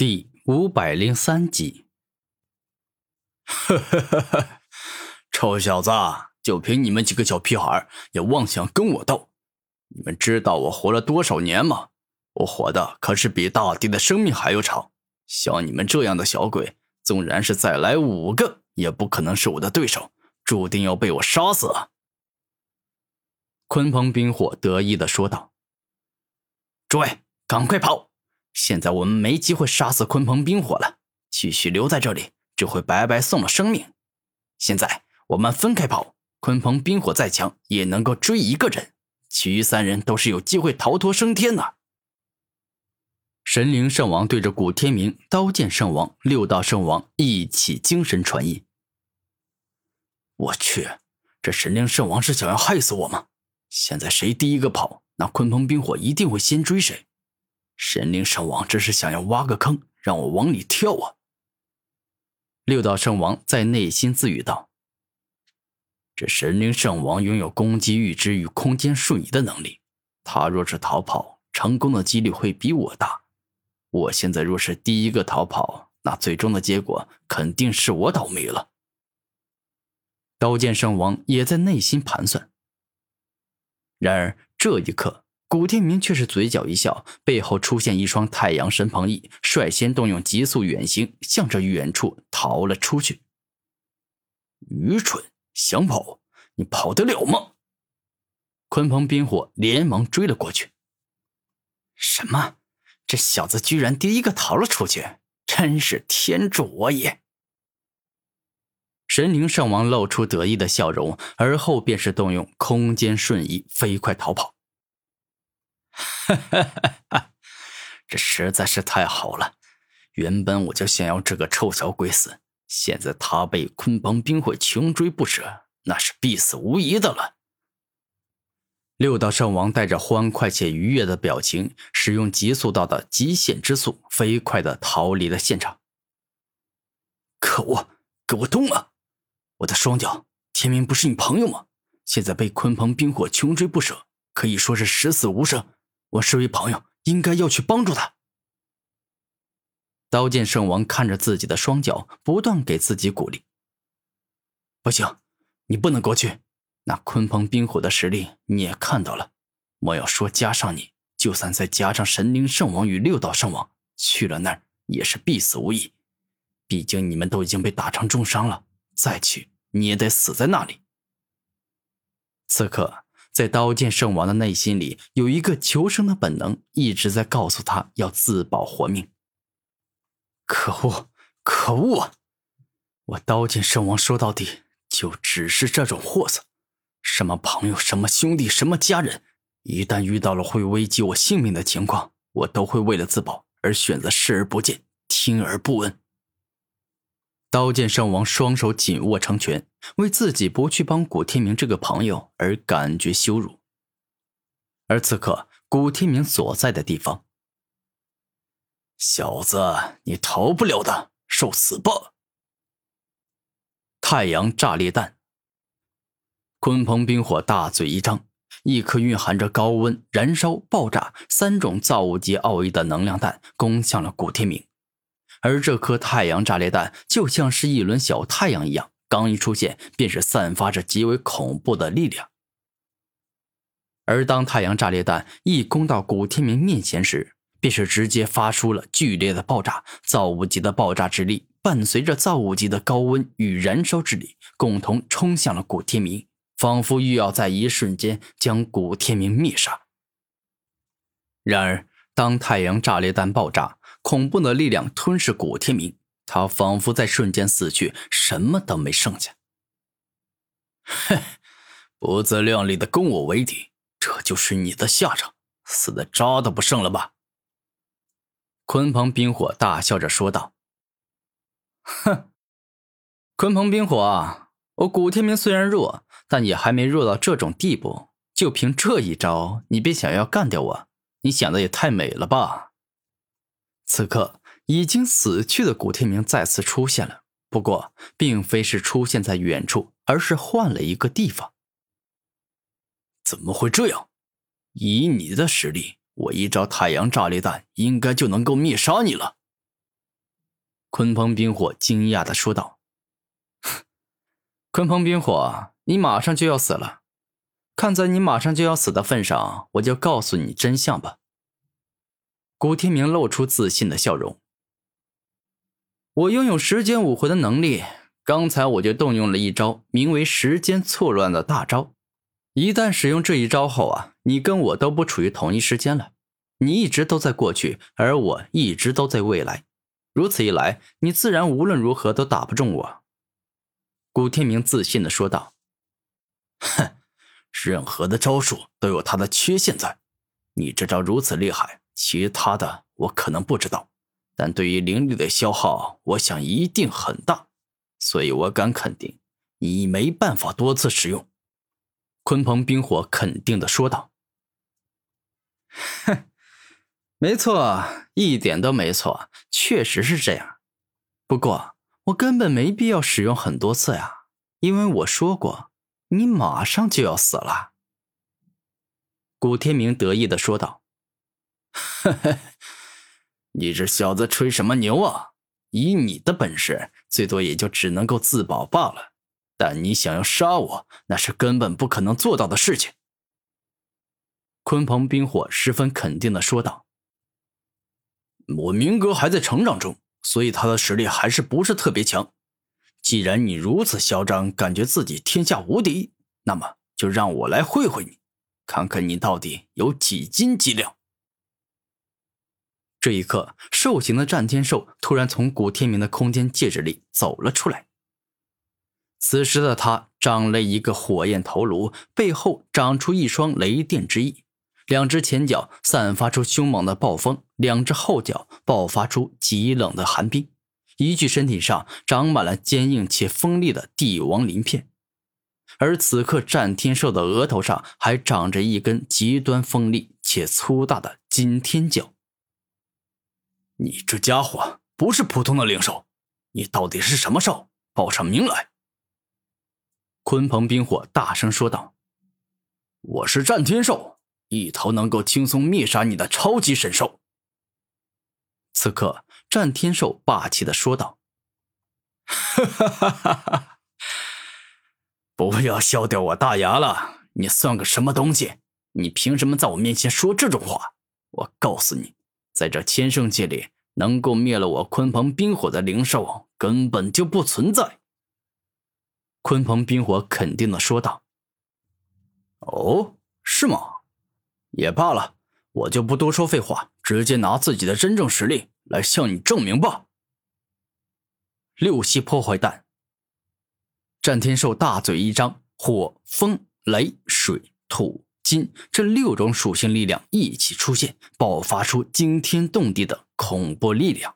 第五百零三集。呵呵呵呵，臭小子，就凭你们几个小屁孩也妄想跟我斗？你们知道我活了多少年吗？我活的可是比大地的生命还要长。像你们这样的小鬼，纵然是再来五个，也不可能是我的对手，注定要被我杀死啊！鲲鹏冰火得意的说道：“诸位，赶快跑！”现在我们没机会杀死鲲鹏冰火了，继续留在这里只会白白送了生命。现在我们分开跑，鲲鹏冰火再强也能够追一个人，其余三人都是有机会逃脱升天的。神灵圣王对着古天明、刀剑圣王、六道圣王一起精神传音。我去，这神灵圣王是想要害死我吗？现在谁第一个跑，那鲲鹏冰火一定会先追谁。神灵圣王这是想要挖个坑让我往里跳啊！六道圣王在内心自语道：“这神灵圣王拥有攻击预知与空间瞬移的能力，他若是逃跑，成功的几率会比我大。我现在若是第一个逃跑，那最终的结果肯定是我倒霉了。”刀剑圣王也在内心盘算。然而这一刻。古天明却是嘴角一笑，背后出现一双太阳神鹏翼，率先动用极速远行，向着远处逃了出去。愚蠢，想跑，你跑得了吗？鲲鹏冰火连忙追了过去。什么？这小子居然第一个逃了出去，真是天助我也！神灵圣王露出得意的笑容，而后便是动用空间瞬移，飞快逃跑。哈哈哈哈这实在是太好了！原本我就想要这个臭小鬼死，现在他被鲲鹏冰火穷追不舍，那是必死无疑的了。六道圣王带着欢快且愉悦的表情，使用极速道的极限之速，飞快的逃离了现场。可恶！给我动啊！我的双脚，天明不是你朋友吗？现在被鲲鹏冰火穷追不舍，可以说是十死无生。我身为朋友，应该要去帮助他。刀剑圣王看着自己的双脚，不断给自己鼓励。不行，你不能过去。那鲲鹏冰火的实力你也看到了。莫要说加上你，就算再加上神灵圣王与六道圣王，去了那儿也是必死无疑。毕竟你们都已经被打成重伤了，再去你也得死在那里。此刻。在刀剑圣王的内心里，有一个求生的本能，一直在告诉他要自保活命。可恶，可恶啊！我刀剑圣王说到底就只是这种货色，什么朋友，什么兄弟，什么家人，一旦遇到了会危及我性命的情况，我都会为了自保而选择视而不见，听而不闻。刀剑圣王双手紧握成拳，为自己不去帮古天明这个朋友而感觉羞辱。而此刻，古天明所在的地方，小子，你逃不了的，受死吧！太阳炸裂弹，鲲鹏冰火大嘴一张，一颗蕴含着高温、燃烧、爆炸三种造物级奥义的能量弹攻向了古天明。而这颗太阳炸裂弹就像是一轮小太阳一样，刚一出现便是散发着极为恐怖的力量。而当太阳炸裂弹一攻到古天明面前时，便是直接发出了剧烈的爆炸，造物级的爆炸之力伴随着造物级的高温与燃烧之力，共同冲向了古天明，仿佛欲要在一瞬间将古天明灭杀。然而，当太阳炸裂弹爆炸，恐怖的力量吞噬古天明，他仿佛在瞬间死去，什么都没剩下。哼，不自量力的跟我为敌，这就是你的下场，死的渣都不剩了吧？鲲鹏冰火大笑着说道：“哼，鲲鹏冰火，我古天明虽然弱，但也还没弱到这种地步。就凭这一招，你便想要干掉我？你想的也太美了吧！”此刻已经死去的古天明再次出现了，不过并非是出现在远处，而是换了一个地方。怎么会这样？以你的实力，我一招太阳炸裂弹应该就能够灭杀你了。鲲鹏冰火惊讶的说道：“鲲鹏冰火，你马上就要死了，看在你马上就要死的份上，我就告诉你真相吧。”古天明露出自信的笑容：“我拥有时间武魂的能力，刚才我就动用了一招名为‘时间错乱’的大招。一旦使用这一招后啊，你跟我都不处于同一时间了，你一直都在过去，而我一直都在未来。”如此一来，你自然无论如何都打不中我。”古天明自信的说道。“哼，任何的招数都有它的缺陷在。你这招如此厉害，其他的我可能不知道，但对于灵力的消耗，我想一定很大。所以我敢肯定，你没办法多次使用。”鲲鹏冰火肯定的说道。“哼。”没错，一点都没错，确实是这样。不过我根本没必要使用很多次呀，因为我说过，你马上就要死了。”古天明得意的说道。“呵呵，你这小子吹什么牛啊？以你的本事，最多也就只能够自保罢了。但你想要杀我，那是根本不可能做到的事情。”鲲鹏冰火十分肯定的说道。我明哥还在成长中，所以他的实力还是不是特别强。既然你如此嚣张，感觉自己天下无敌，那么就让我来会会你，看看你到底有几斤几两。这一刻，兽形的战天兽突然从古天明的空间戒指里走了出来。此时的他长了一个火焰头颅，背后长出一双雷电之翼。两只前脚散发出凶猛的暴风，两只后脚爆发出极冷的寒冰，一具身体上长满了坚硬且锋利的帝王鳞片，而此刻战天兽的额头上还长着一根极端锋利且粗大的金天角。你这家伙不是普通的灵兽，你到底是什么兽？报上名来！鲲鹏冰火大声说道：“我是战天兽。”一头能够轻松灭杀你的超级神兽。此刻，战天兽霸气的说道：“哈哈哈哈哈！不要笑掉我大牙了！你算个什么东西？你凭什么在我面前说这种话？我告诉你，在这千圣界里，能够灭了我鲲鹏冰火的灵兽根本就不存在。”鲲鹏冰火肯定的说道：“哦，是吗？”也罢了，我就不多说废话，直接拿自己的真正实力来向你证明吧。六系破坏弹，战天兽大嘴一张，火、风、雷、水、土、今这六种属性力量一起出现，爆发出惊天动地的恐怖力量。